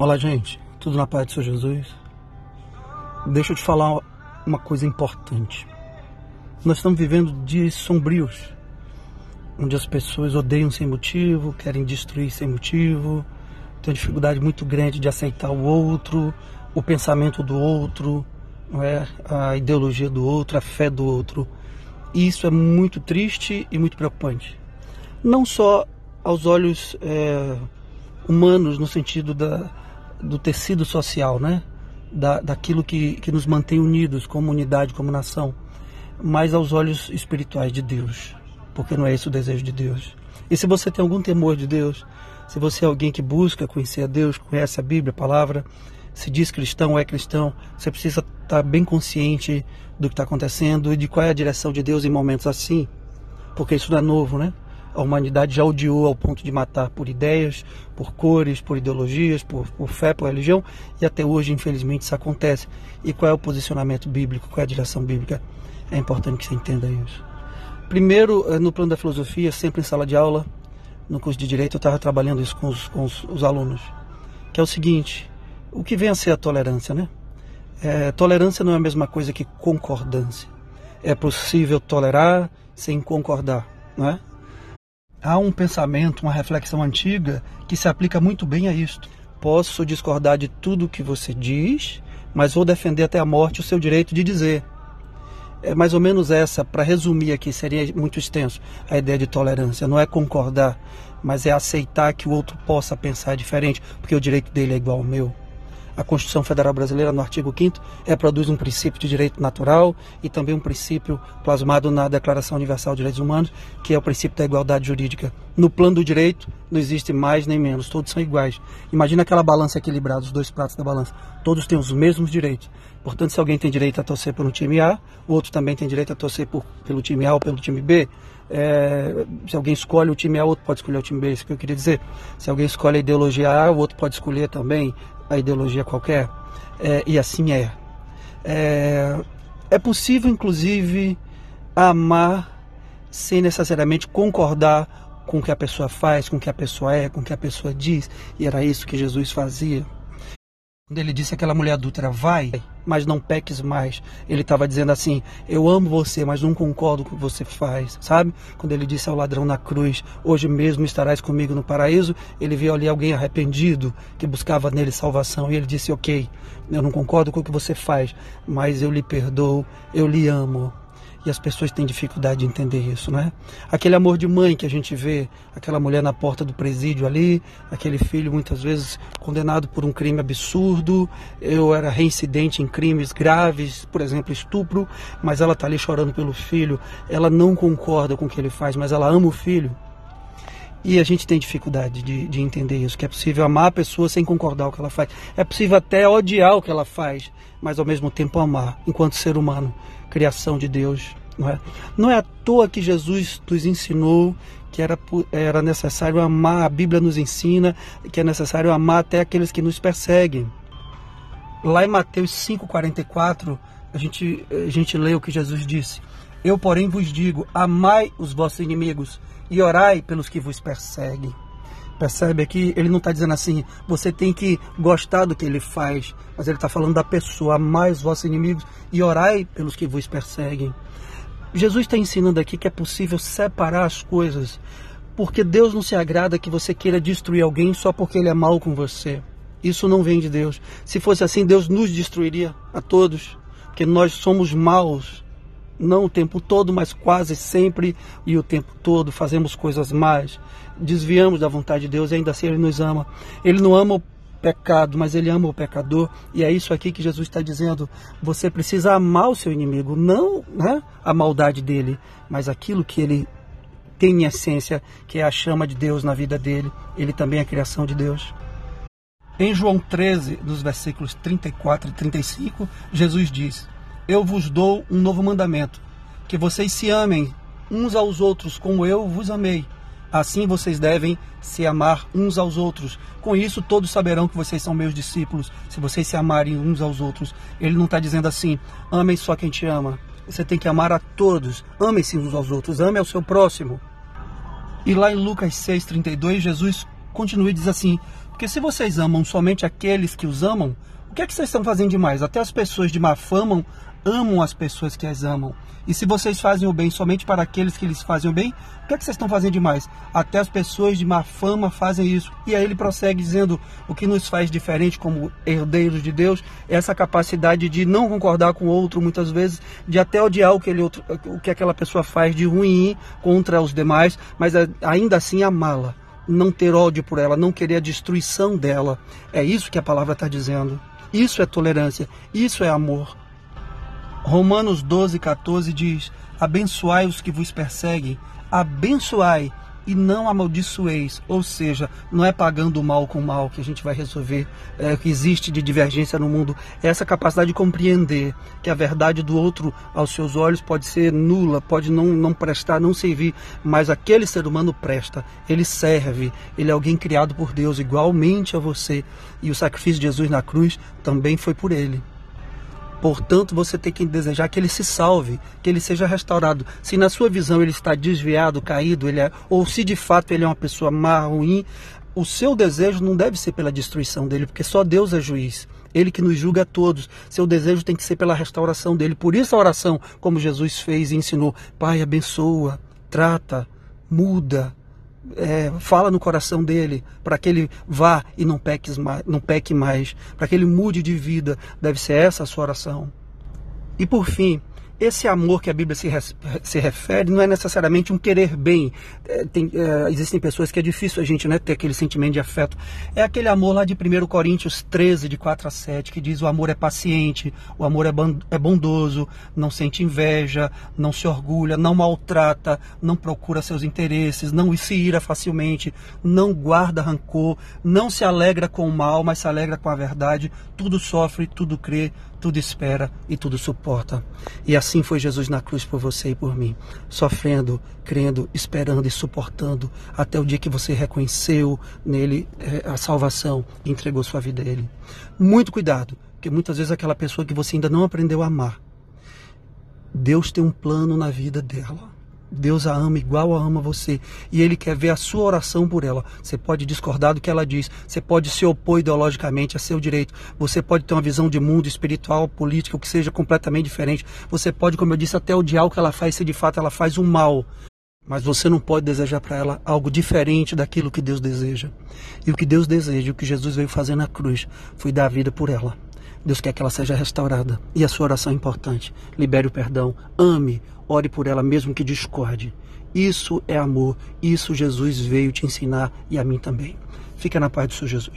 Olá, gente. Tudo na paz do Senhor Jesus? Deixa eu te falar uma coisa importante. Nós estamos vivendo dias sombrios, onde as pessoas odeiam sem motivo, querem destruir sem motivo, têm dificuldade muito grande de aceitar o outro, o pensamento do outro, é? a ideologia do outro, a fé do outro. E isso é muito triste e muito preocupante. Não só aos olhos é, humanos, no sentido da, do tecido social, né? Da, daquilo que, que nos mantém unidos como unidade, como nação, mas aos olhos espirituais de Deus, porque não é esse o desejo de Deus. E se você tem algum temor de Deus, se você é alguém que busca conhecer a Deus, conhece a Bíblia, a palavra, se diz cristão ou é cristão, você precisa estar bem consciente do que está acontecendo e de qual é a direção de Deus em momentos assim, porque isso não é novo, né? A humanidade já odiou ao ponto de matar por ideias, por cores, por ideologias, por, por fé, por religião, e até hoje, infelizmente, isso acontece. E qual é o posicionamento bíblico, qual é a direção bíblica? É importante que você entenda isso. Primeiro, eh, no plano da filosofia, sempre em sala de aula, no curso de Direito, eu estava trabalhando isso com, os, com os, os, alunos, que é o seguinte, o que vem a ser a tolerância, né? É, tolerância não é a mesma coisa que concordância. É possível tolerar sem concordar, não é? Há um pensamento, uma reflexão antiga que se aplica muito bem a isto. Posso discordar de tudo que você diz, mas vou defender até a morte o seu direito de dizer. É mais ou menos essa, para resumir aqui, seria muito extenso a ideia de tolerância. Não é concordar, mas é aceitar que o outro possa pensar diferente, porque o direito dele é igual ao meu. A Constituição Federal Brasileira, no artigo 5 reproduz um princípio de direito natural e também um princípio plasmado na Declaração Universal de Direitos Humanos, que é o princípio da igualdade jurídica. No plano do direito, não existe mais nem menos, todos são iguais. Imagina aquela balança equilibrada, os dois pratos da balança. Todos têm os mesmos direitos. Portanto, se alguém tem direito a torcer por um time A, o outro também tem direito a torcer por, pelo time A ou pelo time B. É, se alguém escolhe o time A, o outro pode escolher o time B, é isso que eu queria dizer. Se alguém escolhe a ideologia A, o outro pode escolher também a ideologia qualquer, é, e assim é. é. É possível, inclusive, amar sem necessariamente concordar com o que a pessoa faz, com o que a pessoa é, com o que a pessoa diz, e era isso que Jesus fazia. Quando ele disse àquela mulher adúltera, vai, mas não peques mais. Ele estava dizendo assim, eu amo você, mas não concordo com o que você faz, sabe? Quando ele disse ao ladrão na cruz, hoje mesmo estarás comigo no paraíso, ele viu ali alguém arrependido, que buscava nele salvação, e ele disse, ok, eu não concordo com o que você faz, mas eu lhe perdoo, eu lhe amo. As pessoas têm dificuldade de entender isso, né? Aquele amor de mãe que a gente vê, aquela mulher na porta do presídio ali, aquele filho muitas vezes condenado por um crime absurdo, eu era reincidente em crimes graves, por exemplo, estupro, mas ela está ali chorando pelo filho, ela não concorda com o que ele faz, mas ela ama o filho. E a gente tem dificuldade de, de, entender isso, que é possível amar a pessoa sem concordar com o que ela faz. É possível até odiar o que ela faz, mas ao mesmo tempo amar, enquanto ser humano, criação de Deus. Não é, não é à toa que Jesus nos ensinou que era, era necessário amar, a Bíblia nos ensina que é necessário amar até aqueles que nos perseguem. Lá em Mateus 5,44, a gente, a gente lê o que Jesus disse. Eu, porém, vos digo: amai os vossos inimigos e orai pelos que vos perseguem. Percebe aqui? Ele não está dizendo assim, você tem que gostar do que ele faz, mas ele está falando da pessoa, amai os vossos inimigos e orai pelos que vos perseguem. Jesus está ensinando aqui que é possível separar as coisas, porque Deus não se agrada que você queira destruir alguém só porque ele é mal com você. Isso não vem de Deus. Se fosse assim, Deus nos destruiria a todos, porque nós somos maus não o tempo todo, mas quase sempre e o tempo todo fazemos coisas más, desviamos da vontade de Deus e ainda assim Ele nos ama. Ele não ama o pecado, mas Ele ama o pecador e é isso aqui que Jesus está dizendo. Você precisa amar o seu inimigo, não né, a maldade dele, mas aquilo que ele tem em essência, que é a chama de Deus na vida dele. Ele também é a criação de Deus. Em João 13, nos versículos 34 e 35, Jesus diz: eu vos dou um novo mandamento: que vocês se amem uns aos outros como eu vos amei. Assim vocês devem se amar uns aos outros. Com isso, todos saberão que vocês são meus discípulos, se vocês se amarem uns aos outros. Ele não está dizendo assim, amem só quem te ama. Você tem que amar a todos. Amem-se uns aos outros. Ame ao seu próximo. E lá em Lucas 6,32, Jesus continua e diz assim: Porque se vocês amam somente aqueles que os amam, o que é que vocês estão fazendo demais? Até as pessoas de má fama amam as pessoas que as amam. E se vocês fazem o bem somente para aqueles que lhes fazem o bem, o que é que vocês estão fazendo demais? Até as pessoas de má fama fazem isso. E aí ele prossegue dizendo: o que nos faz diferente como herdeiros de Deus é essa capacidade de não concordar com o outro, muitas vezes, de até odiar o que, ele, o que aquela pessoa faz de ruim contra os demais, mas ainda assim amá-la. Não ter ódio por ela, não querer a destruição dela. É isso que a palavra está dizendo. Isso é tolerância, isso é amor. Romanos 12, 14 diz: Abençoai os que vos perseguem, abençoai e não amaldiçoeis. Ou seja, não é pagando o mal com o mal que a gente vai resolver é, o que existe de divergência no mundo. É essa capacidade de compreender que a verdade do outro aos seus olhos pode ser nula, pode não, não prestar, não servir, mas aquele ser humano presta, ele serve, ele é alguém criado por Deus igualmente a você. E o sacrifício de Jesus na cruz também foi por ele. Portanto, você tem que desejar que ele se salve, que ele seja restaurado. Se na sua visão ele está desviado, caído, ele é, ou se de fato ele é uma pessoa má, ruim, o seu desejo não deve ser pela destruição dele, porque só Deus é juiz. Ele que nos julga a todos. Seu desejo tem que ser pela restauração dele. Por isso a oração, como Jesus fez e ensinou, Pai, abençoa, trata, muda, é, fala no coração dele para que ele vá e não, peque não peque mais, para que ele mude de vida. Deve ser essa a sua oração. E por fim, esse amor que a Bíblia se, se refere não é necessariamente um querer bem. É, tem, é, existem pessoas que é difícil a gente né, ter aquele sentimento de afeto. É aquele amor lá de 1 Coríntios 13, de 4 a 7, que diz o amor é paciente, o amor é, é bondoso, não sente inveja, não se orgulha, não maltrata, não procura seus interesses, não se ira facilmente, não guarda rancor, não se alegra com o mal, mas se alegra com a verdade, tudo sofre, tudo crê, tudo espera e tudo suporta. E assim foi Jesus na cruz por você e por mim, sofrendo, crendo, esperando e suportando até o dia que você reconheceu nele eh, a salvação e entregou sua vida a ele. Muito cuidado, porque muitas vezes aquela pessoa que você ainda não aprendeu a amar, Deus tem um plano na vida dela. Deus a ama igual a ama você. E Ele quer ver a sua oração por ela. Você pode discordar do que ela diz. Você pode se opor ideologicamente a seu direito. Você pode ter uma visão de mundo espiritual, política, o que seja completamente diferente. Você pode, como eu disse, até odiar o que ela faz se de fato ela faz um mal. Mas você não pode desejar para ela algo diferente daquilo que Deus deseja. E o que Deus deseja, o que Jesus veio fazer na cruz, foi dar a vida por ela. Deus quer que ela seja restaurada. E a sua oração é importante. Libere o perdão. Ame. Ore por ela mesmo que discorde. Isso é amor. Isso Jesus veio te ensinar e a mim também. Fica na paz do Senhor Jesus.